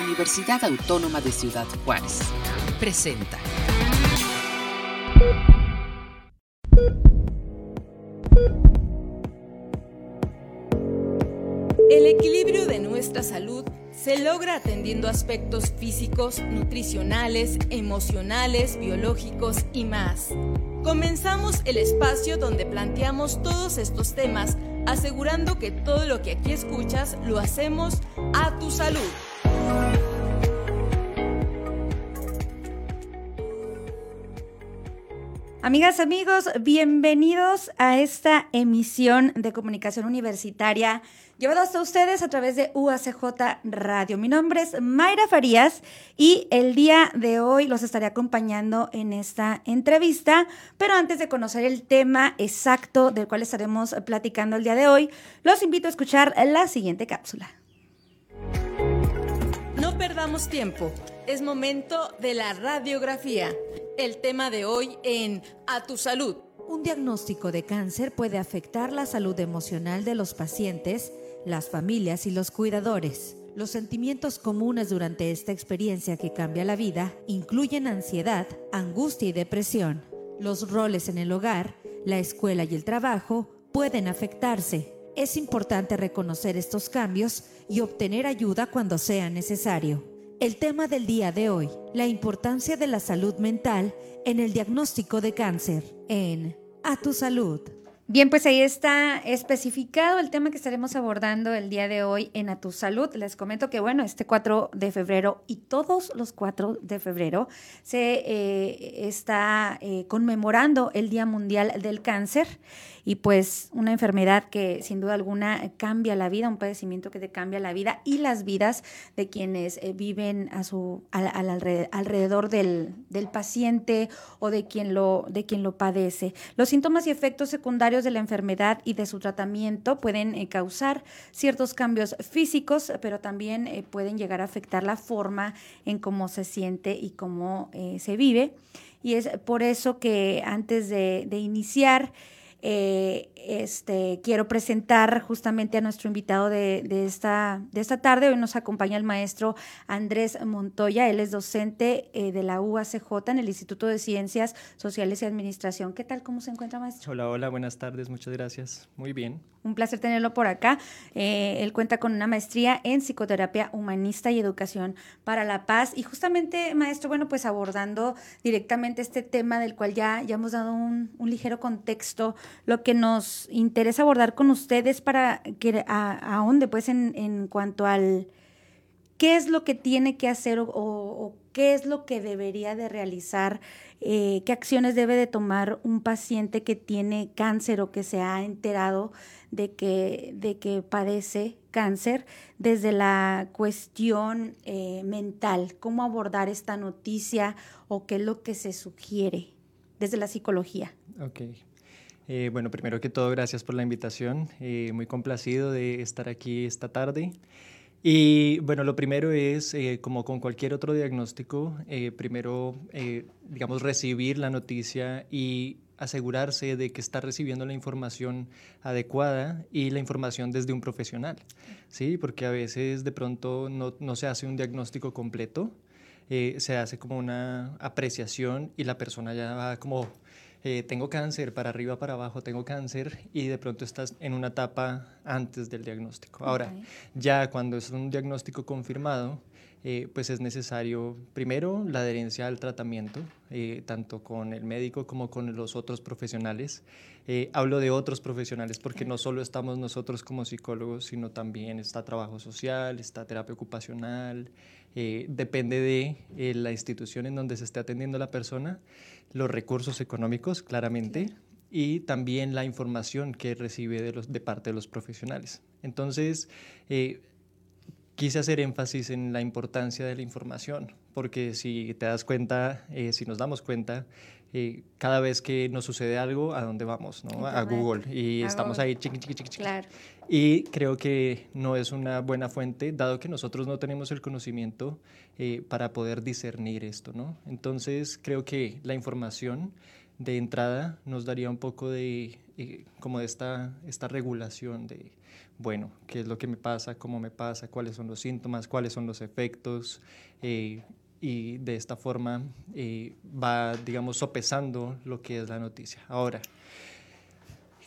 Universidad Autónoma de Ciudad Juárez. Presenta. El equilibrio de nuestra salud se logra atendiendo aspectos físicos, nutricionales, emocionales, biológicos y más. Comenzamos el espacio donde planteamos todos estos temas, asegurando que todo lo que aquí escuchas lo hacemos a tu salud. Amigas, amigos, bienvenidos a esta emisión de comunicación universitaria llevado hasta ustedes a través de UACJ Radio. Mi nombre es Mayra Farías y el día de hoy los estaré acompañando en esta entrevista, pero antes de conocer el tema exacto del cual estaremos platicando el día de hoy, los invito a escuchar la siguiente cápsula. No perdamos tiempo, es momento de la radiografía el tema de hoy en A tu salud. Un diagnóstico de cáncer puede afectar la salud emocional de los pacientes, las familias y los cuidadores. Los sentimientos comunes durante esta experiencia que cambia la vida incluyen ansiedad, angustia y depresión. Los roles en el hogar, la escuela y el trabajo pueden afectarse. Es importante reconocer estos cambios y obtener ayuda cuando sea necesario. El tema del día de hoy, la importancia de la salud mental en el diagnóstico de cáncer en A tu salud. Bien, pues ahí está especificado el tema que estaremos abordando el día de hoy en A Tu Salud. Les comento que, bueno, este 4 de febrero y todos los 4 de febrero se eh, está eh, conmemorando el Día Mundial del Cáncer y pues una enfermedad que sin duda alguna cambia la vida, un padecimiento que te cambia la vida y las vidas de quienes eh, viven a su, al, alrededor del, del, paciente o de quien, lo, de quien lo padece. Los síntomas y efectos secundarios de la enfermedad y de su tratamiento pueden eh, causar ciertos cambios físicos, pero también eh, pueden llegar a afectar la forma en cómo se siente y cómo se vive. Y es por eso que antes de iniciar, eh, este, quiero presentar justamente a nuestro invitado de, esta, de esta tarde. Hoy nos acompaña el maestro Andrés Montoya. Él es docente eh, de la UACJ en el Instituto de Ciencias Sociales y Administración. ¿Qué tal? ¿Cómo se encuentra, maestro? Hola, hola, buenas tardes. Muchas gracias. Muy bien. Un placer tenerlo por acá. Eh, él cuenta con una maestría en psicoterapia humanista y educación para la paz. Y justamente, maestro, bueno, pues abordando directamente este tema del cual ya, ya hemos dado un, un ligero contexto lo que nos interesa abordar con ustedes para que a, dónde, pues, en, en, cuanto al qué es lo que tiene que hacer o, qué es lo que debería de realizar, eh, qué acciones debe de tomar un paciente que tiene cáncer o que se ha enterado de que, de que padece cáncer desde la cuestión eh, mental, cómo abordar esta noticia o qué es lo que se sugiere desde la psicología. Ok, eh, bueno, primero que todo, gracias por la invitación. Eh, muy complacido de estar aquí esta tarde. Y bueno, lo primero es, eh, como con cualquier otro diagnóstico, primero, digamos, recibir la noticia y asegurarse de que está recibiendo la información adecuada y la información desde un profesional, ¿sí? Porque a veces de pronto no, no se hace un diagnóstico completo, se hace como una apreciación y la persona ya va como eh, tengo cáncer, para arriba, para abajo, tengo cáncer y de pronto estás en una etapa antes del diagnóstico. Ahora, ya cuando es un diagnóstico confirmado, eh, pues es necesario primero la adherencia al tratamiento, eh, tanto con el médico como con los otros profesionales. hablo de otros profesionales porque no solo estamos nosotros como psicólogos, sino también está trabajo social, está terapia ocupacional, depende de la institución en donde se esté atendiendo la persona los recursos económicos, claramente, y también la información que recibe de, los, de parte de los profesionales. Entonces, eh, quise hacer énfasis en la importancia de la información, porque si te das cuenta, eh, si nos damos cuenta, eh, cada vez que nos sucede algo, ¿a dónde vamos? ¿no? A Google. Y estamos ahí, chiqui, chiqui, chiqui, Claro. Y creo que no es una buena fuente, dado que nosotros no tenemos el conocimiento eh, para poder discernir esto, ¿no? Entonces, creo que la información de entrada nos daría un poco de, eh, como de esta, esta regulación de, bueno, qué es lo que me pasa, cómo me pasa, cuáles son los síntomas, cuáles son los efectos, eh, y de esta forma eh, va, digamos, sopesando lo que es la noticia. Ahora,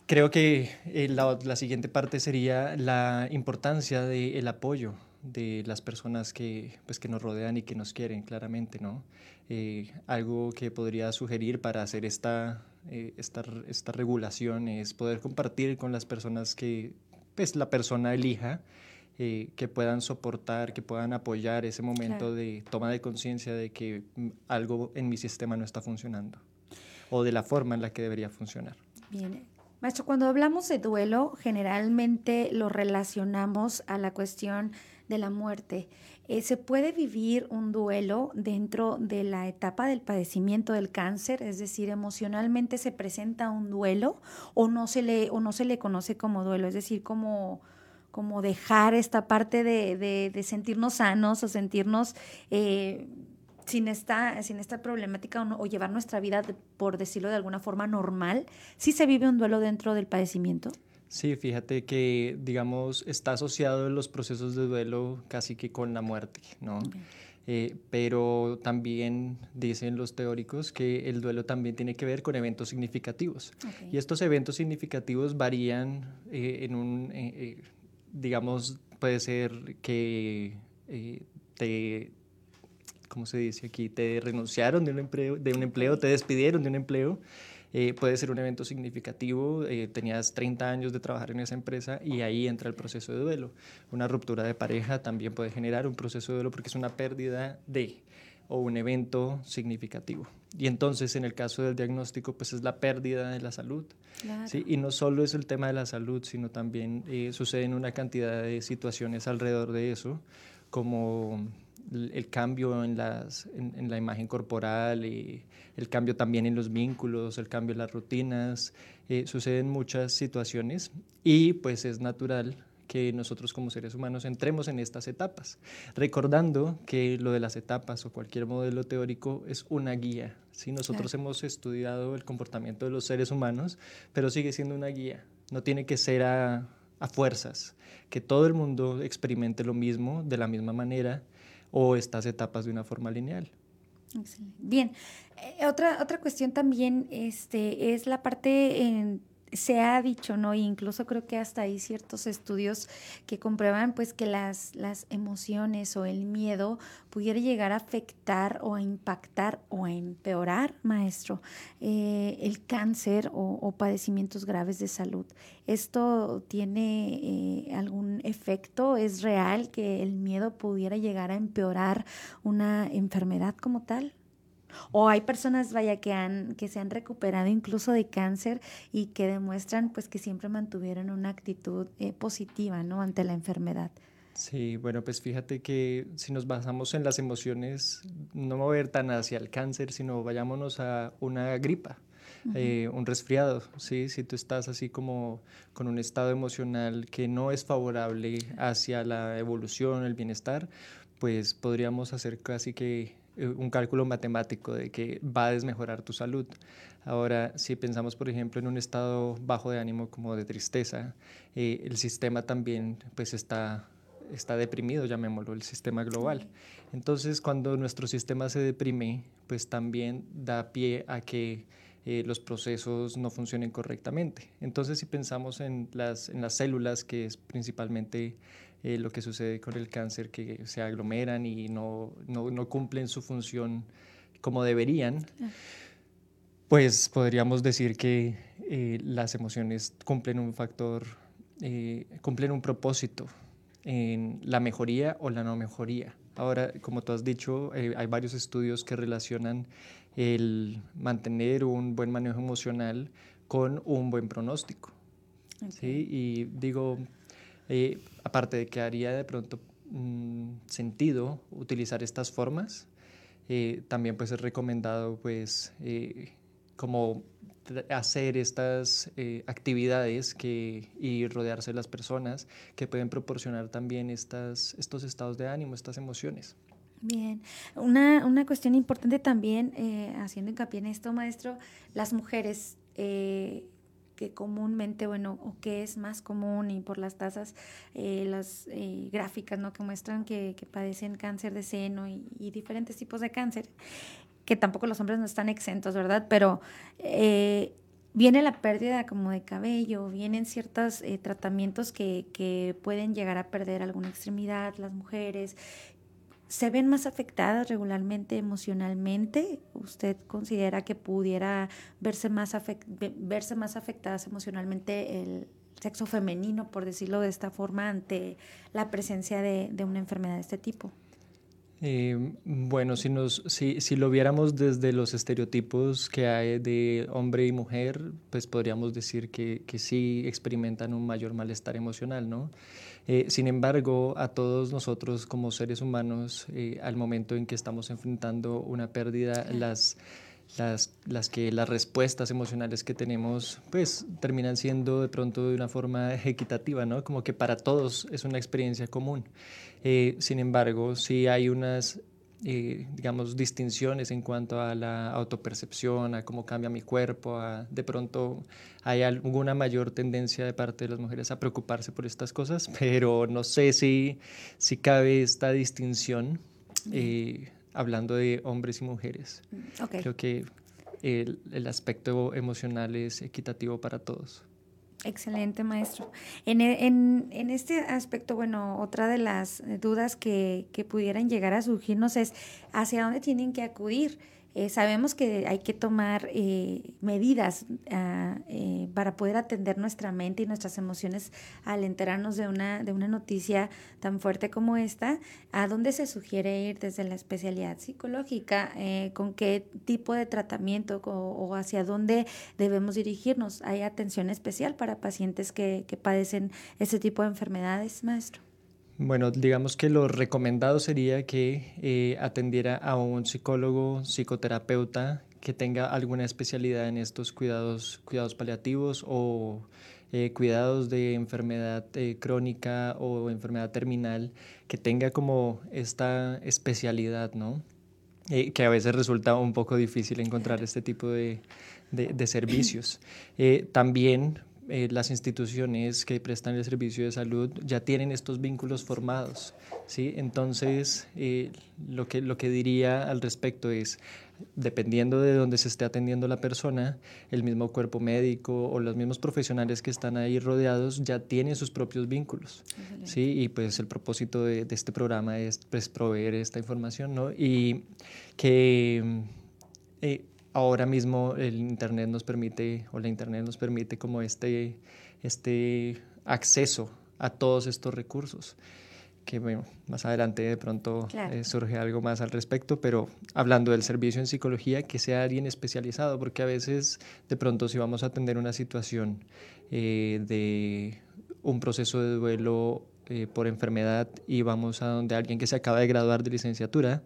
creo que la, la, siguiente parte sería la importancia del apoyo de las personas que, pues, que nos rodean y que nos quieren, claramente, ¿no? Eh, algo que podría sugerir para hacer esta, eh, esta, esta, regulación es poder compartir con las personas que pues, la persona elija, eh, que puedan soportar, que puedan apoyar ese momento de toma de conciencia de que mm, algo en mi sistema no está funcionando o de la forma en la que debería funcionar. Bien. Maestro, cuando hablamos de duelo, generalmente lo relacionamos a la cuestión de la muerte. Eh, ¿Se puede vivir un duelo dentro de la etapa del padecimiento del cáncer? Es decir, emocionalmente se presenta un duelo o no se le, o no se le conoce como duelo, es decir, como, como dejar esta parte de, de, sentirnos sanos o sentirnos eh, sin, esta, sin esta problemática o, llevar nuestra vida, por decirlo de alguna forma, normal. ¿Sí se vive un duelo dentro del padecimiento? Sí, fíjate que, digamos, está asociado en los procesos de duelo casi que con la muerte, ¿no? Eh, pero también dicen los teóricos que el duelo también tiene que ver con eventos significativos. Y estos eventos significativos varían eh, en un, eh, digamos, puede ser que te, ¿cómo se dice aquí? Te renunciaron de un empleo, de un empleo te despidieron de un empleo. Eh, puede ser un evento significativo, eh, tenías 30 años de trabajar en esa empresa y ahí entra el proceso de duelo. Una ruptura de pareja también puede generar un proceso de duelo porque es una pérdida de o un evento significativo. Y entonces en el caso del diagnóstico pues es la pérdida de la salud. ¿sí? Y no solo es el tema de la salud, sino también eh, suceden una cantidad de situaciones alrededor de eso, como el cambio en, las, en, la imagen corporal, y el cambio también en los vínculos, el cambio en las rutinas, eh, suceden muchas situaciones y pues es natural que nosotros como seres humanos entremos en estas etapas, recordando que lo de las etapas o cualquier modelo teórico es una guía. ¿sí? Nosotros hemos estudiado el comportamiento de los seres humanos, pero sigue siendo una guía, no tiene que ser a, a fuerzas, que todo el mundo experimente lo mismo de la misma manera o estas etapas de una forma lineal. Bien, eh, otra, otra cuestión también este, es la parte en se ha dicho, ¿no? incluso creo que hasta hay ciertos estudios que comprueban pues que las, las emociones o el miedo pudiera llegar a afectar o a impactar o a empeorar, maestro, eh, el cáncer o, padecimientos graves de salud. ¿Esto tiene eh, algún efecto? ¿Es real que el miedo pudiera llegar a empeorar una enfermedad como tal? O hay personas, vaya, que, han, que se han recuperado incluso de cáncer y que demuestran pues que siempre mantuvieron una actitud eh, positiva, ¿no? Ante la enfermedad. Sí, bueno, pues fíjate que si nos basamos en las emociones, no mover tan hacia el cáncer, sino vayámonos a una gripa, eh, un resfriado, ¿sí? Si tú estás así como con un estado emocional que no es favorable hacia la evolución, el bienestar, pues podríamos hacer casi que un cálculo matemático de que va a desmejorar tu salud. Ahora, si pensamos, por ejemplo, en un estado bajo de ánimo como de tristeza, eh, el sistema también pues está, está deprimido, llamémoslo, el sistema global. Entonces, cuando nuestro sistema se deprime, pues también da pie a que eh, los procesos no funcionen correctamente. Entonces, si pensamos en las, en las células, que es principalmente eh, lo que sucede con el cáncer, que se aglomeran y no, no, no cumplen su función como deberían, pues podríamos decir que eh, las emociones cumplen un factor, eh, cumplen un propósito en la mejoría o la no mejoría. Ahora, como tú has dicho, hay varios estudios que relacionan el mantener un buen manejo emocional con un buen pronóstico. ¿sí? Y digo, eh, aparte de que haría de pronto mm, sentido utilizar estas formas, eh, también pues es recomendado pues eh, como hacer estas actividades que, y rodearse de las personas que pueden proporcionar también estas, estos estados de ánimo, estas emociones. Bien, una, una cuestión importante también, haciendo hincapié en esto, maestro, las mujeres que comúnmente, bueno, o que es más común y por las tasas, eh, las gráficas, ¿no? Que muestran que, padecen cáncer de seno y, diferentes tipos de cáncer, que tampoco los hombres no están exentos, ¿verdad? Pero viene la pérdida como de cabello, vienen ciertos tratamientos que, que, pueden llegar a perder alguna extremidad, las mujeres, se ven más afectadas regularmente emocionalmente. ¿Usted considera que pudiera verse más, verse más afectadas emocionalmente el sexo femenino, por decirlo de esta forma, ante la presencia de, de una enfermedad de este tipo? Eh, bueno, si, nos, si, si, lo viéramos desde los estereotipos que hay de hombre y mujer, pues podríamos decir que, que sí experimentan un mayor malestar emocional, ¿no? Eh, sin embargo, a todos nosotros como seres humanos, eh, al momento en que estamos enfrentando una pérdida, las, las, las, que las respuestas emocionales que tenemos, pues terminan siendo de pronto de una forma equitativa, ¿no? Como que para todos es una experiencia común. Eh, sin embargo, sí hay unas eh, digamos, distinciones en cuanto a la autopercepción, a cómo cambia mi cuerpo, a, de pronto hay alguna mayor tendencia de parte de las mujeres a preocuparse por estas cosas, pero no sé si, si cabe esta distinción eh, hablando de hombres y mujeres. Mm, Creo que el, el aspecto emocional es equitativo para todos. Excelente, maestro. En, e, en, en, este aspecto, bueno, otra de las dudas que, que pudieran llegar a surgirnos es hacia dónde tienen que acudir eh, sabemos que hay que tomar eh, medidas ah, eh, para poder atender nuestra mente y nuestras emociones al enterarnos de una, de una noticia tan fuerte como esta. ¿A dónde se sugiere ir desde la especialidad psicológica? ¿Con qué tipo de tratamiento o, hacia dónde debemos dirigirnos? ¿Hay atención especial para pacientes que, que padecen ese tipo de enfermedades, maestro? Bueno, digamos que lo recomendado sería que eh, atendiera a un psicólogo, psicoterapeuta que tenga alguna especialidad en estos cuidados, cuidados paliativos o eh, cuidados de enfermedad eh, crónica o enfermedad terminal, que tenga como esta especialidad, ¿no? que a veces resulta un poco difícil encontrar este tipo de, de servicios. también eh, las instituciones que prestan el servicio de salud ya tienen estos vínculos formados. ¿sí? Entonces, eh, lo, que, lo que diría al respecto es, dependiendo de dónde se esté atendiendo la persona, el mismo cuerpo médico o los mismos profesionales que están ahí rodeados ya tienen sus propios vínculos. ¿sí? Y pues el propósito de, este programa es pues, proveer esta información ¿no? y que... Eh, ahora mismo el Internet nos permite, o la Internet nos permite como este, este acceso a todos estos recursos que bueno, más adelante de pronto eh, surge algo más al respecto, pero hablando del servicio en psicología, que sea alguien especializado, porque a veces de pronto si vamos a atender una situación eh, de un proceso de duelo eh, por enfermedad y vamos a donde alguien que se acaba de graduar de licenciatura,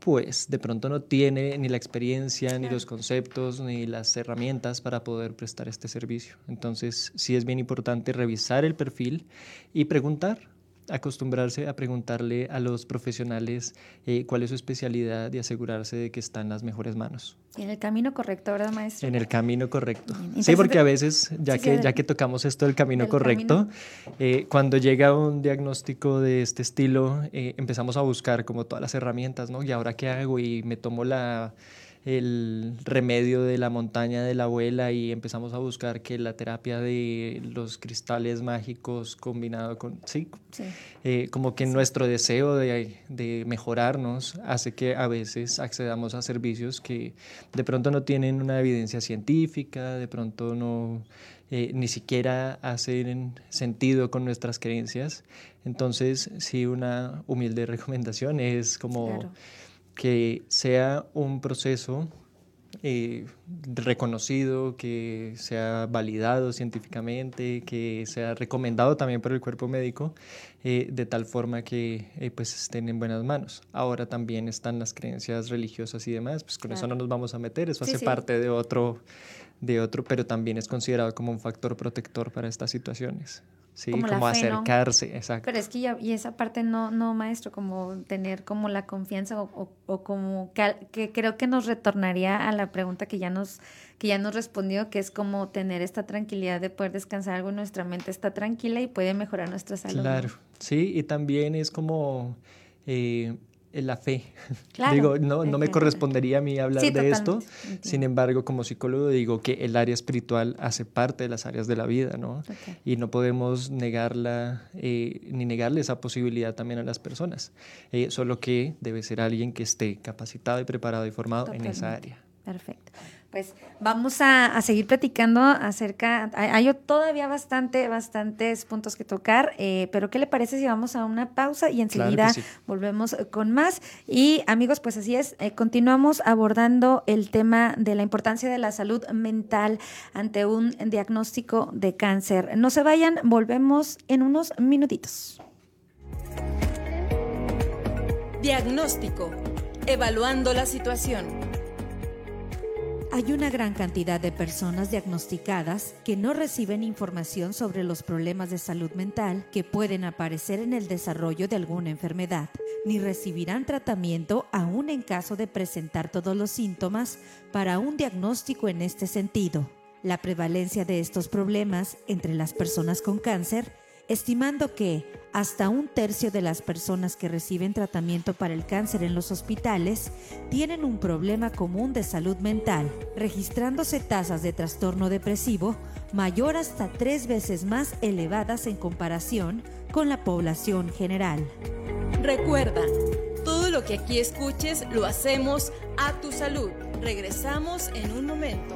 pues de pronto no tiene ni la experiencia, ni los conceptos, ni las herramientas para poder prestar este servicio. Entonces sí es bien importante revisar el perfil y preguntar, acostumbrarse a preguntarle a los profesionales eh, cuál es su especialidad y asegurarse de que está en las mejores manos. En el camino correcto, ¿verdad, maestro? En el camino correcto. sí, porque a veces, ya, que, ya que tocamos esto del camino correcto, eh, cuando llega un diagnóstico de este estilo, eh, empezamos a buscar como todas las herramientas, ¿no? ¿Y ahora qué hago? Y me tomo la el remedio de la montaña de la abuela y empezamos a buscar que la terapia de los cristales mágicos combinado con, sí, eh, como que nuestro deseo de, de, mejorarnos hace que a veces accedamos a servicios que de pronto no tienen una evidencia científica, de pronto no... Eh, ni siquiera hacen sentido con nuestras creencias. Entonces, sí, una humilde recomendación es como que sea un proceso eh, reconocido, que sea validado científicamente, que sea recomendado también por el cuerpo médico, eh, de tal forma que eh, pues estén en buenas manos. Ahora también están las creencias religiosas y demás, pues con eso no nos vamos a meter, eso hace parte de otro, de otro, pero también es considerado como un factor protector para estas situaciones. Sí, como, acercarse, exacto. Pero es que ya, y esa parte no, no, maestro, como tener como la confianza o, o, como que, creo que nos retornaría a la pregunta que ya nos, que ya nos respondió, que es como tener esta tranquilidad de poder descansar algo, nuestra mente está tranquila y puede mejorar nuestra salud. Claro, sí, y también es como eh, la fe. digo, no, no me correspondería a mí hablar de esto. Sin embargo, como psicólogo digo que el área espiritual hace parte de las áreas de la vida, ¿no? Y no podemos negarla eh, ni negarle esa posibilidad también a las personas. Eh, solo que debe ser alguien que esté capacitado y preparado y formado en esa área. Perfecto. Pues vamos a, seguir platicando acerca, hay, todavía bastante, bastantes puntos que tocar, eh, pero ¿qué le parece si vamos a una pausa y enseguida volvemos con más? Y amigos, pues así es, eh, continuamos abordando el tema de la importancia de la salud mental ante un diagnóstico de cáncer. No se vayan, volvemos en unos minutitos. Diagnóstico, evaluando la situación. Hay una gran cantidad de personas diagnosticadas que no reciben información sobre los problemas de salud mental que pueden aparecer en el desarrollo de alguna enfermedad, ni recibirán tratamiento aún en caso de presentar todos los síntomas para un diagnóstico en este sentido. La prevalencia de estos problemas entre las personas con cáncer estimando que hasta un tercio de las personas que reciben tratamiento para el cáncer en los hospitales tienen un problema común de salud mental, registrándose tasas de trastorno depresivo mayor hasta tres veces más elevadas en comparación con la población general. Recuerda, todo lo que aquí escuches lo hacemos a tu salud. Regresamos en un momento.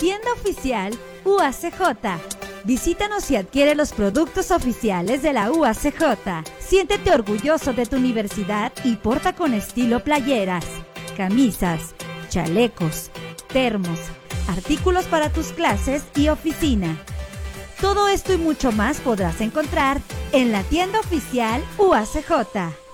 Tienda oficial UACJ. Visítanos y adquiere los productos oficiales de la UACJ. Siéntete orgulloso de tu universidad y porta con estilo playeras, camisas, chalecos, termos, artículos para tus clases y oficina. Todo esto y mucho más podrás encontrar en la tienda oficial UACJ.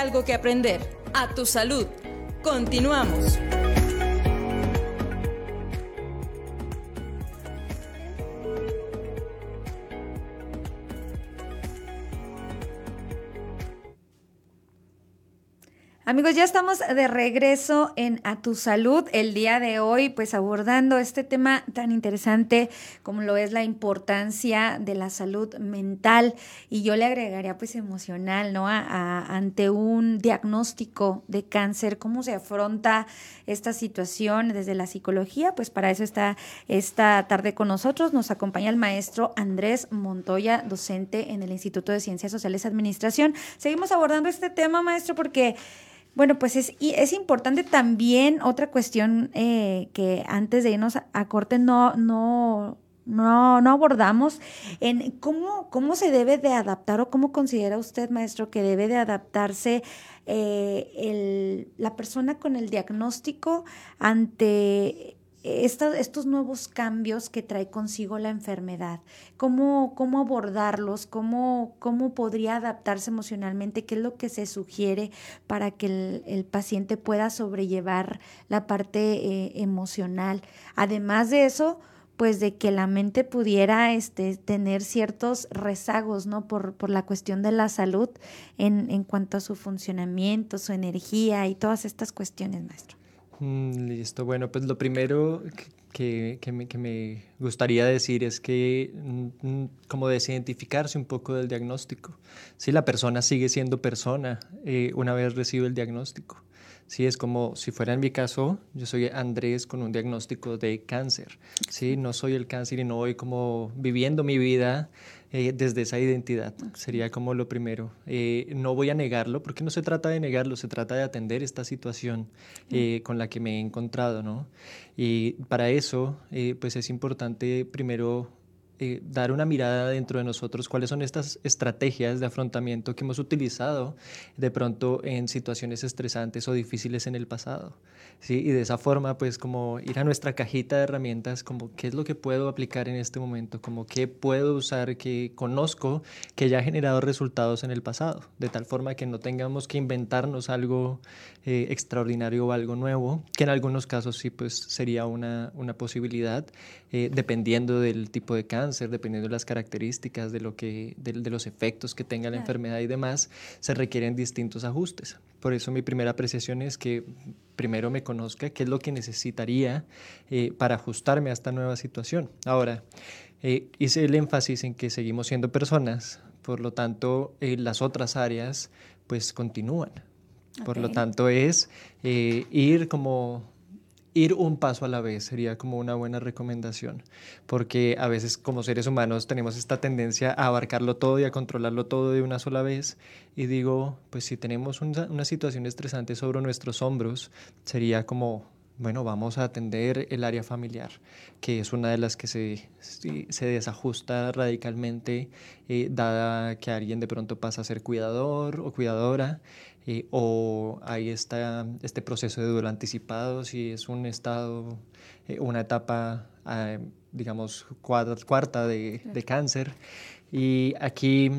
Algo que aprender. A tu salud. Continuamos. Amigos, ya estamos de regreso en A Tu Salud el día de hoy, pues abordando este tema tan interesante como lo es la importancia de la salud mental y yo le agregaría pues emocional, ¿no? ante un diagnóstico de cáncer, cómo se afronta esta situación desde la psicología, pues para eso está esta tarde con nosotros, nos acompaña el maestro Andrés Montoya, docente en el Instituto de Ciencias Sociales y Administración. Seguimos abordando este tema, maestro, porque... Bueno, pues es, es importante también otra cuestión eh, que antes de irnos a, corte no, no, no, no abordamos en cómo, cómo se debe de adaptar o cómo considera usted, maestro, que debe de adaptarse eh, el, la persona con el diagnóstico ante estos nuevos cambios que trae consigo la enfermedad, cómo, cómo abordarlos, cómo, cómo podría adaptarse emocionalmente, qué es lo que se sugiere para que el, paciente pueda sobrellevar la parte eh, emocional. Además de eso, pues de que la mente pudiera este, tener ciertos rezagos, ¿no? Por, por la cuestión de la salud en, en cuanto a su funcionamiento, su energía y todas estas cuestiones, maestro. Mm, listo, bueno, pues lo primero que, que, me, que, me, gustaría decir es que mm, mm, como desidentificarse un poco del diagnóstico. Si la persona sigue siendo persona eh, una vez recibe el diagnóstico. Sí, es como si fuera en mi caso, yo soy Andrés con un diagnóstico de cáncer. Sí, no soy el cáncer y no voy como viviendo mi vida eh, desde esa identidad. Sería como lo primero. Eh, no voy a negarlo, porque no se trata de negarlo, se trata de atender esta situación eh, con la que me he encontrado, ¿no? Y para eso, pues es importante primero eh, dar una mirada dentro de nosotros cuáles son estas estrategias de afrontamiento que hemos utilizado de pronto en situaciones estresantes o difíciles en el pasado. ¿sí? Y de esa forma, pues como ir a nuestra cajita de herramientas, como qué es lo que puedo aplicar en este momento, como qué puedo usar que conozco que ya ha generado resultados en el pasado, de tal forma que no tengamos que inventarnos algo eh, extraordinario o algo nuevo, que en algunos casos sí pues sería una, una posibilidad, eh, dependiendo del tipo de cáncer dependiendo de las características, de, lo que, de, los efectos que tenga la enfermedad y demás, se requieren distintos ajustes. Por eso mi primera apreciación es que primero me conozca qué es lo que necesitaría eh, para ajustarme a esta nueva situación. Ahora, eh, hice el énfasis en que seguimos siendo personas, por lo tanto, eh, las otras áreas pues continúan. Por lo tanto, es ir como ir un paso a la vez sería como una buena recomendación, porque a veces como seres humanos tenemos esta tendencia a abarcarlo todo y a controlarlo todo de una sola vez. Y digo, pues si tenemos una, situación estresante sobre nuestros hombros, sería como, bueno, vamos a atender el área familiar, que es una de las que se, se desajusta radicalmente, eh, dada que alguien de pronto pasa a ser cuidador o cuidadora eh, o hay esta, este proceso de duelo anticipado, si es un estado, eh, una etapa, ah, digamos, cuarta, de, de, cáncer. Y aquí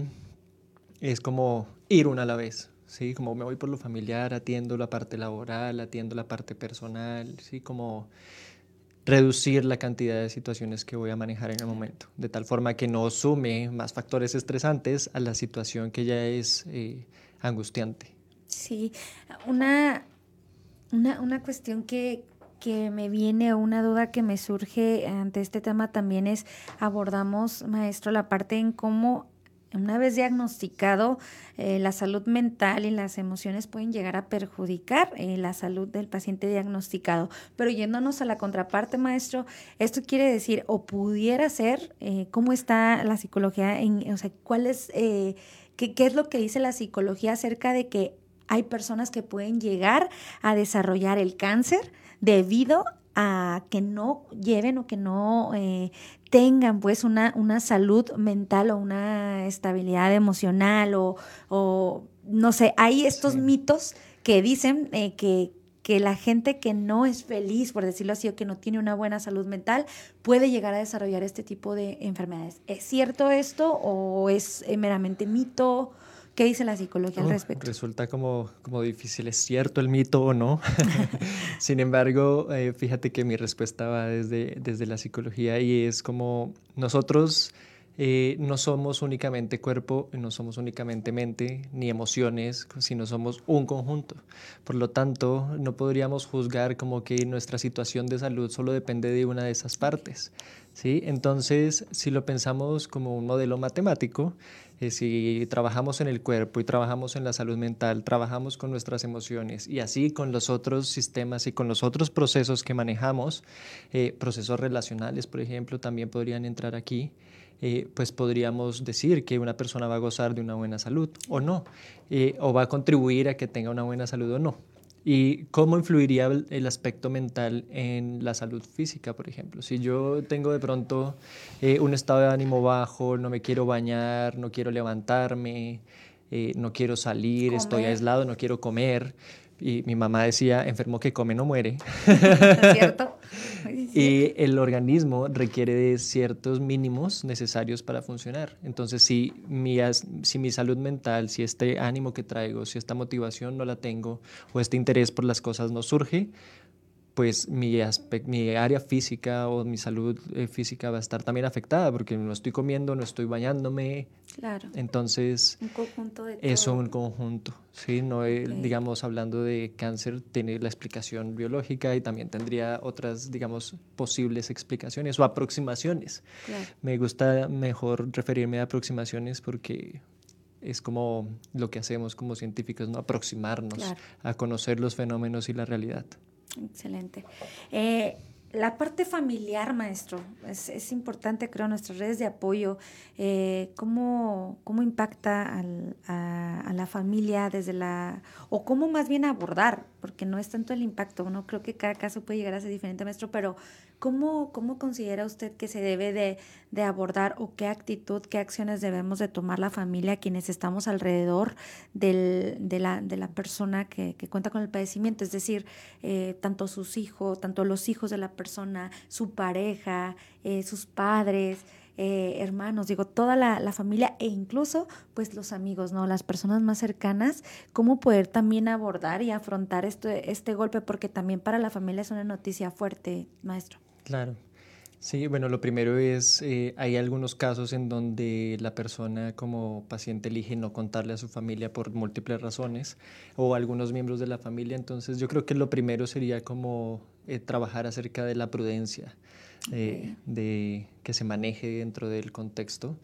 es como ir una a la vez. ¿sí? Como me voy por lo familiar, atiendo la parte laboral, atiendo la parte personal, ¿sí? Como reducir la cantidad de situaciones que voy a manejar en el momento, de tal forma que no sume más factores estresantes a la situación que ya es eh, angustiante. Sí, una, una, una cuestión que, que me viene o una duda que me surge ante este tema también es, abordamos, maestro, la parte en cómo una vez diagnosticado, eh, la salud mental y las emociones pueden llegar a perjudicar eh, la salud del paciente diagnosticado. Pero yéndonos a la contraparte, maestro, esto quiere decir, o pudiera ser, eh, cómo está la psicología, en, o sea, cuál es, qué, qué es lo que dice la psicología acerca de que hay personas que pueden llegar a desarrollar el cáncer debido a que no lleven o que no eh, tengan pues una, una salud mental o una estabilidad emocional o, no sé, hay estos mitos que dicen eh, que, que la gente que no es feliz, por decirlo así, o que no tiene una buena salud mental, puede llegar a desarrollar este tipo de enfermedades. ¿Es cierto esto o es eh, meramente mito? ¿Qué dice la psicología al respecto? Resulta como, como difícil, ¿es cierto el mito o no? Sin embargo, eh, fíjate que mi respuesta va desde, desde la psicología y es como nosotros eh, no somos únicamente cuerpo, no somos únicamente mente ni emociones, sino somos un conjunto. Por lo tanto, no podríamos juzgar como que nuestra situación de salud solo depende de una de esas partes. ¿sí? Entonces, si lo pensamos como un modelo matemático, si trabajamos en el cuerpo y trabajamos en la salud mental, trabajamos con nuestras emociones y así con los otros sistemas y con los otros procesos que manejamos, eh, procesos relacionales, por ejemplo, también podrían entrar aquí. Eh, pues podríamos decir que una persona va a gozar de una buena salud o no, eh, o va a contribuir a que tenga una buena salud o no. ¿Y cómo influiría el aspecto mental en la salud física, por ejemplo? Si yo tengo de pronto eh, un estado de ánimo bajo, no me quiero bañar, no quiero levantarme, eh, no quiero salir, estoy aislado, no quiero comer, y mi mamá decía, enfermo que come no muere. ¿Cierto? y el organismo requiere de ciertos mínimos necesarios para funcionar. Entonces, si mi, si mi salud mental, si este ánimo que traigo, si esta motivación no la tengo o este interés por las cosas no surge, pues mi, mi área física o mi salud eh, física va a estar también afectada porque no estoy comiendo, no estoy bañándome. Claro. Entonces, un conjunto de es un conjunto, ¿sí? No, digamos, hablando de cáncer, tiene la explicación biológica y también tendría otras, digamos, posibles explicaciones o aproximaciones. Me gusta mejor referirme a aproximaciones porque es como lo que hacemos como científicos, ¿no? Aproximarnos a conocer los fenómenos y la realidad. Excelente. Eh, la parte familiar, maestro, es, importante, creo, nuestras redes de apoyo. Eh, ¿cómo, ¿cómo, impacta a, la familia desde la... o cómo más bien abordar? Porque no es tanto el impacto, ¿no? Creo que cada caso puede llegar a ser diferente, maestro, pero ¿cómo, cómo considera usted que se debe de, abordar o qué actitud, qué acciones debemos de tomar la familia, quienes estamos alrededor del, de, la, de la persona que, que, cuenta con el padecimiento? Es decir, eh, tanto sus hijos, tanto los hijos de la persona, su pareja, eh, sus padres, eh, hermanos, digo, toda la, la, familia e incluso pues los amigos, ¿no? Las personas más cercanas, cómo poder también abordar y afrontar este, este golpe, porque también para la familia es una noticia fuerte, maestro. Claro. Sí, bueno, lo primero es, eh, hay algunos casos en donde la persona como paciente elige no contarle a su familia por múltiples razones o algunos miembros de la familia, entonces yo creo que lo primero sería como eh, trabajar acerca de la prudencia, eh, de que se maneje dentro del contexto,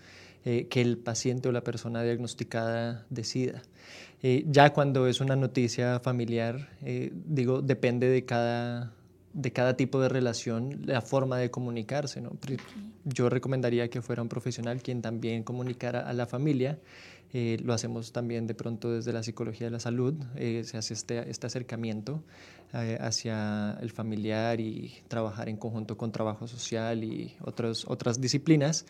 que el paciente o la persona diagnosticada decida. ya cuando es una noticia familiar, digo, depende de cada de cada tipo de relación, la forma de comunicarse. ¿no? Yo recomendaría que fuera un profesional quien también comunicara a la familia. Eh, lo hacemos también de pronto desde la psicología de la salud, eh, se hace este, este acercamiento eh, hacia el familiar y trabajar en conjunto con trabajo social y otros, otras disciplinas.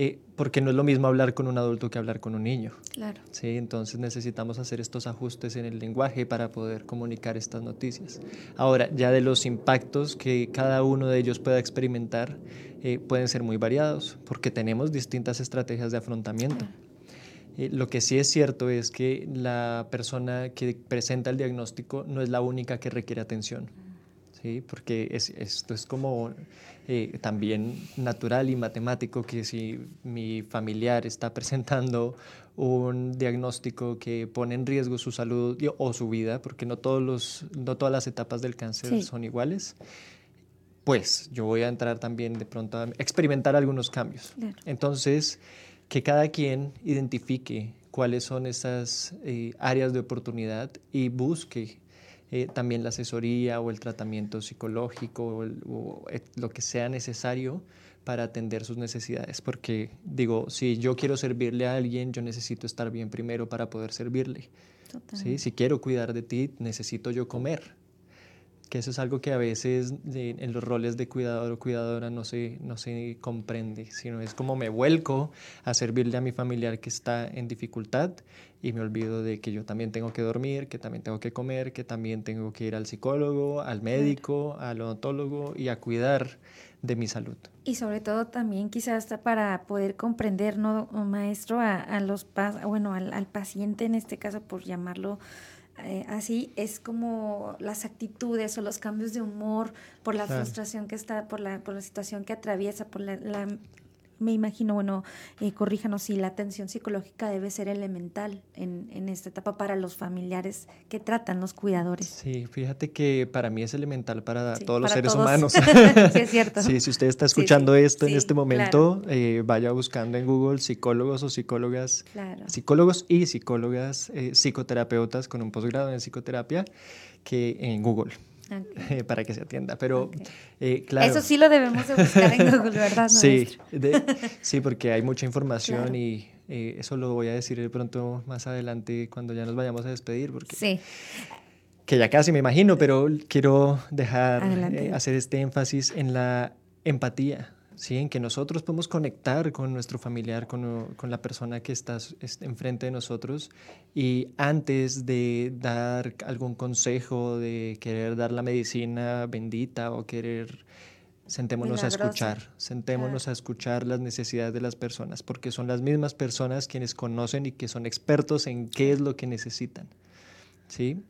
Eh, porque no es lo mismo hablar con un adulto que hablar con un niño. Claro. Sí, entonces necesitamos hacer estos ajustes en el lenguaje para poder comunicar estas noticias. Ahora, ya de los impactos que cada uno de ellos pueda experimentar, eh, pueden ser muy variados, porque tenemos distintas estrategias de afrontamiento. Eh, lo que sí es cierto es que la persona que presenta el diagnóstico no es la única que requiere atención. ¿sí? porque es, esto es como eh, también natural y matemático que si mi familiar está presentando un diagnóstico que pone en riesgo su salud o su vida, porque no, todos los, no todas las etapas del cáncer son iguales, pues yo voy a entrar también de pronto a experimentar algunos cambios. Entonces, que cada quien identifique cuáles son esas eh, áreas de oportunidad y busque eh, también la asesoría o el tratamiento psicológico o, eh, lo que sea necesario para atender sus necesidades. Porque digo, si yo quiero servirle a alguien, yo necesito estar bien primero para poder servirle. ¿sí? Si quiero cuidar de ti, necesito yo comer que eso es algo que a veces en los roles de cuidador o cuidadora no se, no se comprende, sino es como me vuelco a servirle a mi familiar que está en dificultad y me olvido de que yo también tengo que dormir, que también tengo que comer, que también tengo que ir al psicólogo, al médico, al odontólogo y a cuidar de mi salud. Y sobre todo también quizás para poder comprender, ¿no, maestro? A, a los, bueno, al, al paciente en este caso, por llamarlo eh, así es como las actitudes o los cambios de humor por la frustración que está, por la, por la situación que atraviesa, por la, me imagino, bueno, eh, corríjanos si la atención psicológica debe ser elemental en, en, esta etapa para los familiares que tratan los cuidadores. Sí, fíjate que para mí es elemental para todos los seres humanos. sí, es cierto. Sí, si usted está escuchando esto en este momento, eh, vaya buscando en Google psicólogos o psicólogas, psicólogos y psicólogas, eh, psicoterapeutas con un posgrado en psicoterapia que en Google. para que se atienda. Pero, eh, claro. Eso sí lo debemos de buscar en Google, ¿verdad? sí, sí, porque hay mucha información y eh, eso lo voy a decir de pronto más adelante cuando ya nos vayamos a despedir. Porque, sí. Que ya casi me imagino, pero quiero dejar, eh, hacer este énfasis en la empatía. ¿Sí? en que nosotros podemos conectar con nuestro familiar, con, con, la persona que está enfrente de nosotros y antes de dar algún consejo, de querer dar la medicina bendita o querer, sentémonos a escuchar, sentémonos a escuchar las necesidades de las personas, porque son las mismas personas quienes conocen y que son expertos en qué es lo que necesitan. ¿sí?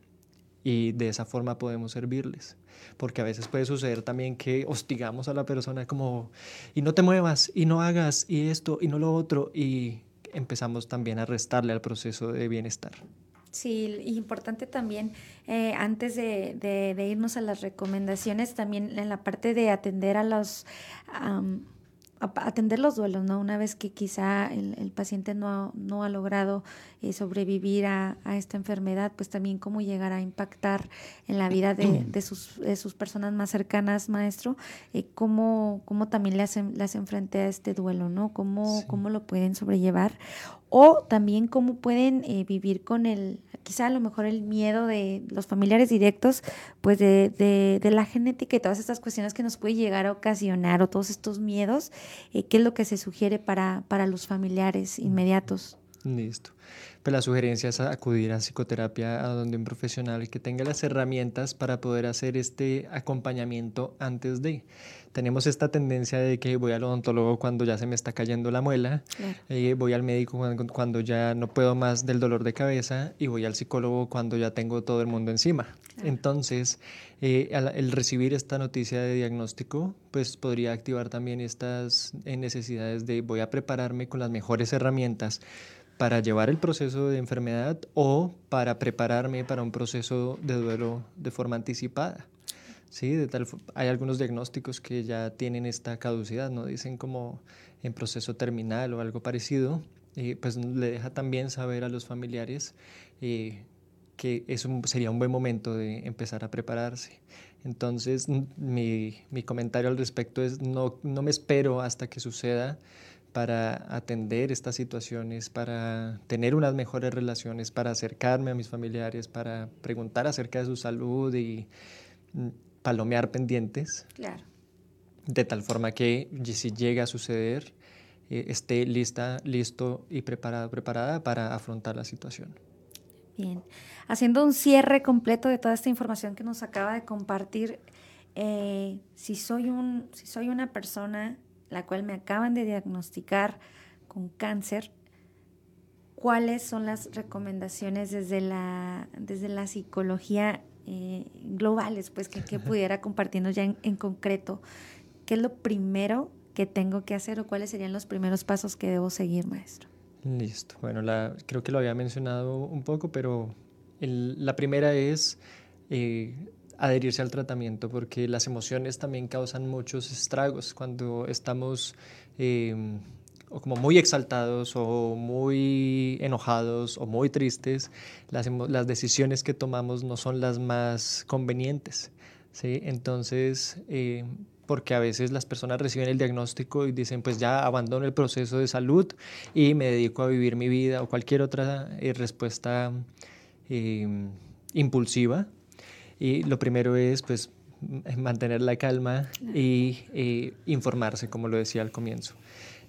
Y de esa forma podemos servirles. Porque a veces puede suceder también que hostigamos a la persona como, y no te muevas, y no hagas, y esto, y no lo otro, y empezamos también a restarle al proceso de bienestar. Sí, importante también, eh, antes de, de, irnos a las recomendaciones, también en la parte de atender a los atender los duelos, ¿no? Una vez que quizá el, paciente no, no, ha logrado eh, sobrevivir a, esta enfermedad, pues también cómo llegar a impactar en la vida de, de, sus, de sus, personas más cercanas, maestro, eh, cómo, cómo, también le hacen, le hacen frente a este duelo, ¿no? Cómo, cómo lo pueden sobrellevar o también cómo pueden eh, vivir con el, quizá a lo mejor el miedo de los familiares directos, pues de, de, de la genética y todas estas cuestiones que nos puede llegar a ocasionar o todos estos miedos, eh, qué es lo que se sugiere para, para los familiares inmediatos. Listo. Pues la sugerencia es acudir a psicoterapia a donde un profesional que tenga las herramientas para poder hacer este acompañamiento antes de tenemos esta tendencia de que voy al odontólogo cuando ya se me está cayendo la muela, eh, voy al médico cuando, ya no puedo más del dolor de cabeza y voy al psicólogo cuando ya tengo todo el mundo encima. Entonces, eh, el recibir esta noticia de diagnóstico, pues podría activar también estas eh, necesidades de voy a prepararme con las mejores herramientas para llevar el proceso de enfermedad o para prepararme para un proceso de duelo de forma anticipada. Sí, de tal, hay algunos diagnósticos que ya tienen esta caducidad, ¿no? Dicen como en proceso terminal o algo parecido, y pues le deja también saber a los familiares eh, que eso sería un buen momento de empezar a prepararse. Entonces, mi, mi comentario al respecto es no, no me espero hasta que suceda para atender estas situaciones, para tener unas mejores relaciones, para acercarme a mis familiares, para preguntar acerca de su salud y palomear pendientes. Claro. De tal forma que si llega a suceder, eh, esté lista, listo y preparada, preparada para afrontar la situación. Bien. Haciendo un cierre completo de toda esta información que nos acaba de compartir, eh, si, soy un, si soy una persona la cual me acaban de diagnosticar con cáncer, ¿cuáles son las recomendaciones desde la, desde la psicología eh, globales, pues que, pudiera compartirnos ya en, concreto. ¿Qué es lo primero que tengo que hacer o cuáles serían los primeros pasos que debo seguir, maestro? Listo. Bueno, la, creo que lo había mencionado un poco, pero la primera es eh, adherirse al tratamiento, porque las emociones también causan muchos estragos cuando estamos... Eh, o como muy exaltados o muy enojados o muy tristes, las, las decisiones que tomamos no son las más convenientes. ¿sí? Entonces, eh, porque a veces las personas reciben el diagnóstico y dicen, pues ya abandono el proceso de salud y me dedico a vivir mi vida o cualquier otra eh, respuesta eh, impulsiva. Y lo primero es, pues, mantener la calma y informarse, como lo decía al comienzo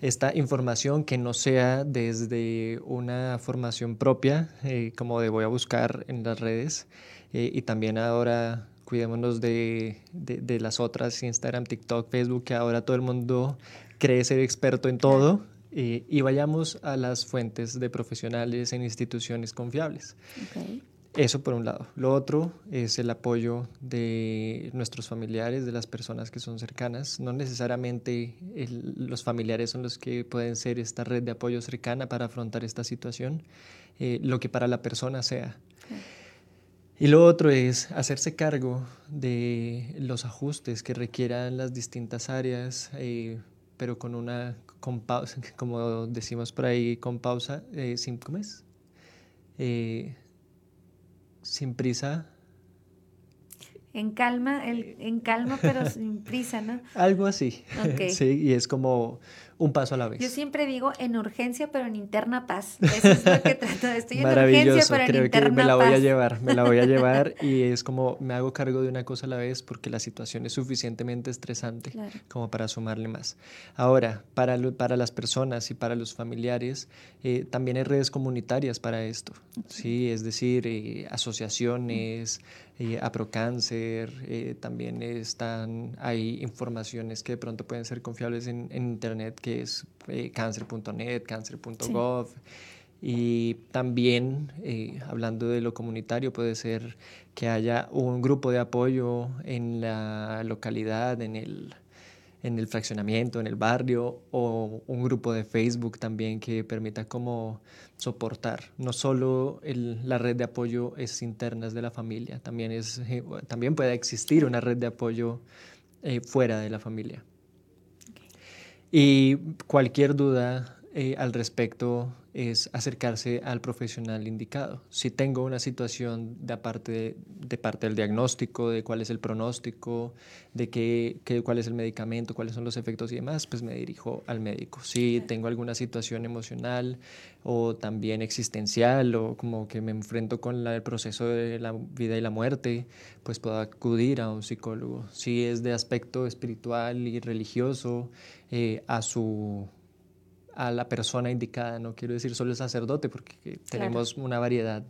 esta información que no sea desde una formación propia, eh, como de voy a buscar en las redes, eh, y también ahora cuidémonos de, de, las otras, Instagram, TikTok, Facebook, que ahora todo el mundo cree ser experto en todo. Eh, y vayamos a las fuentes de profesionales en instituciones confiables. Eso por un lado. Lo otro es el apoyo de nuestros familiares, de las personas que son cercanas. No necesariamente los familiares son los que pueden ser esta red de apoyo cercana para afrontar esta situación, eh, lo que para la persona sea. Y lo otro es hacerse cargo de los ajustes que requieran las distintas áreas, eh, pero con una, con pausa, como decimos por ahí, con pausa, eh, sin, ¿cómo es? Sin prisa. En calma, el, en calma pero sin prisa, ¿no? Algo así. Sí, y es como un paso a la vez. Yo siempre digo en urgencia, pero en interna paz. Eso es lo que trato. Estoy en urgencia, pero en interna que me la voy a llevar, me la voy a llevar y es como me hago cargo de una cosa a la vez porque la situación es suficientemente estresante como para sumarle más. Ahora, para, para las personas y para los familiares, eh, también hay redes comunitarias para esto, ¿sí? Es decir, eh, asociaciones, eh, Aprocáncer, eh, también están, hay informaciones que de pronto pueden ser confiables en, en Internet que es eh, cáncer.net, cáncer.gov. Y también, eh, hablando de lo comunitario, puede ser que haya un grupo de apoyo en la localidad, en el, en el fraccionamiento, en el barrio, o un grupo de Facebook también que permita como soportar. No solo la red de apoyo es internas de la familia, también, es, eh, también puede existir una red de apoyo eh, fuera de la familia. Y cualquier duda eh, al respecto es acercarse al profesional indicado. Si tengo una situación de parte, de, parte del diagnóstico, de cuál es el pronóstico, de qué, cuál es el medicamento, cuáles son los efectos y demás, pues me dirijo al médico. Si tengo alguna situación emocional o también existencial o como que me enfrento con el proceso de la vida y la muerte, pues puedo acudir a un psicólogo. Si es de aspecto espiritual y religioso, eh, a su a la persona indicada, no quiero decir solo el sacerdote, porque tenemos una variedad,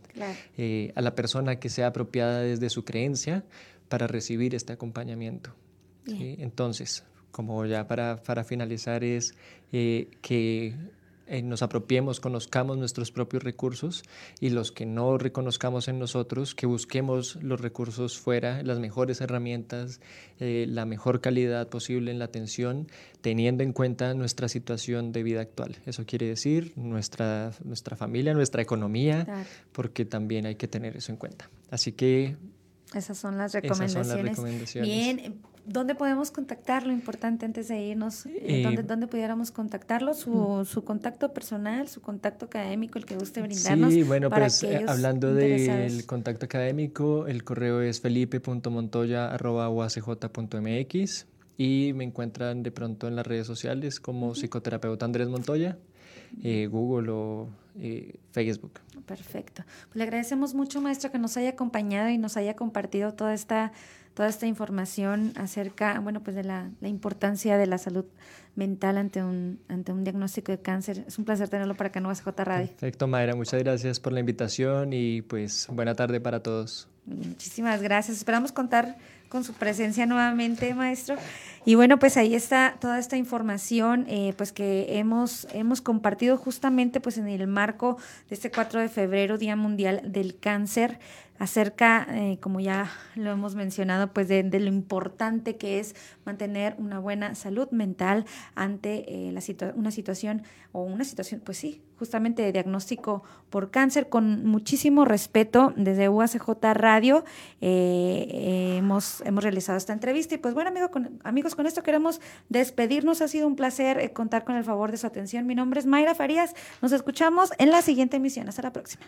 eh, a la persona que sea apropiada desde su creencia para recibir este acompañamiento. Entonces, como ya para, para finalizar, es eh, que eh, nos apropiemos, conozcamos nuestros propios recursos y los que no reconozcamos en nosotros, que busquemos los recursos fuera, las mejores herramientas, eh, la mejor calidad posible en la atención, teniendo en cuenta nuestra situación de vida actual. Eso quiere decir nuestra, nuestra familia, nuestra economía, porque también hay que tener eso en cuenta. Así que... Esas son las recomendaciones. Esas son las recomendaciones. Bien, ¿Dónde podemos contactarlo? Importante antes de irnos, eh, ¿dónde, ¿dónde, pudiéramos contactarlo? Su, mm. su, contacto personal, su contacto académico, el que guste brindarnos. Sí, bueno, pues eh, hablando del contacto académico, el correo es felipe.montoya.uacj.mx y me encuentran de pronto en las redes sociales como psicoterapeuta Andrés Montoya, eh, Google o Facebook. Perfecto. Pues le agradecemos mucho, maestro, que nos haya acompañado y nos haya compartido toda esta toda esta información acerca, bueno, pues de la, importancia de la salud mental ante un, ante un diagnóstico de cáncer. Es un placer tenerlo para Canoas J Radio. Perfecto, Mayra, muchas gracias por la invitación y pues buena tarde para todos. Muchísimas gracias. Esperamos contar con su presencia nuevamente, maestro. Y bueno, pues ahí está toda esta información eh, pues que hemos, hemos compartido justamente pues en el marco de este 4 de febrero, Día Mundial del Cáncer acerca, eh, como ya lo hemos mencionado, pues de, lo importante que es mantener una buena salud mental ante eh, la una situación o una situación, pues sí, justamente de diagnóstico por cáncer, con muchísimo respeto desde UACJ Radio eh, hemos, hemos realizado esta entrevista y pues bueno amigo, con, amigos, con esto queremos despedirnos, ha sido un placer contar con el favor de su atención, mi nombre es Mayra Farías, nos escuchamos en la siguiente emisión, hasta la próxima.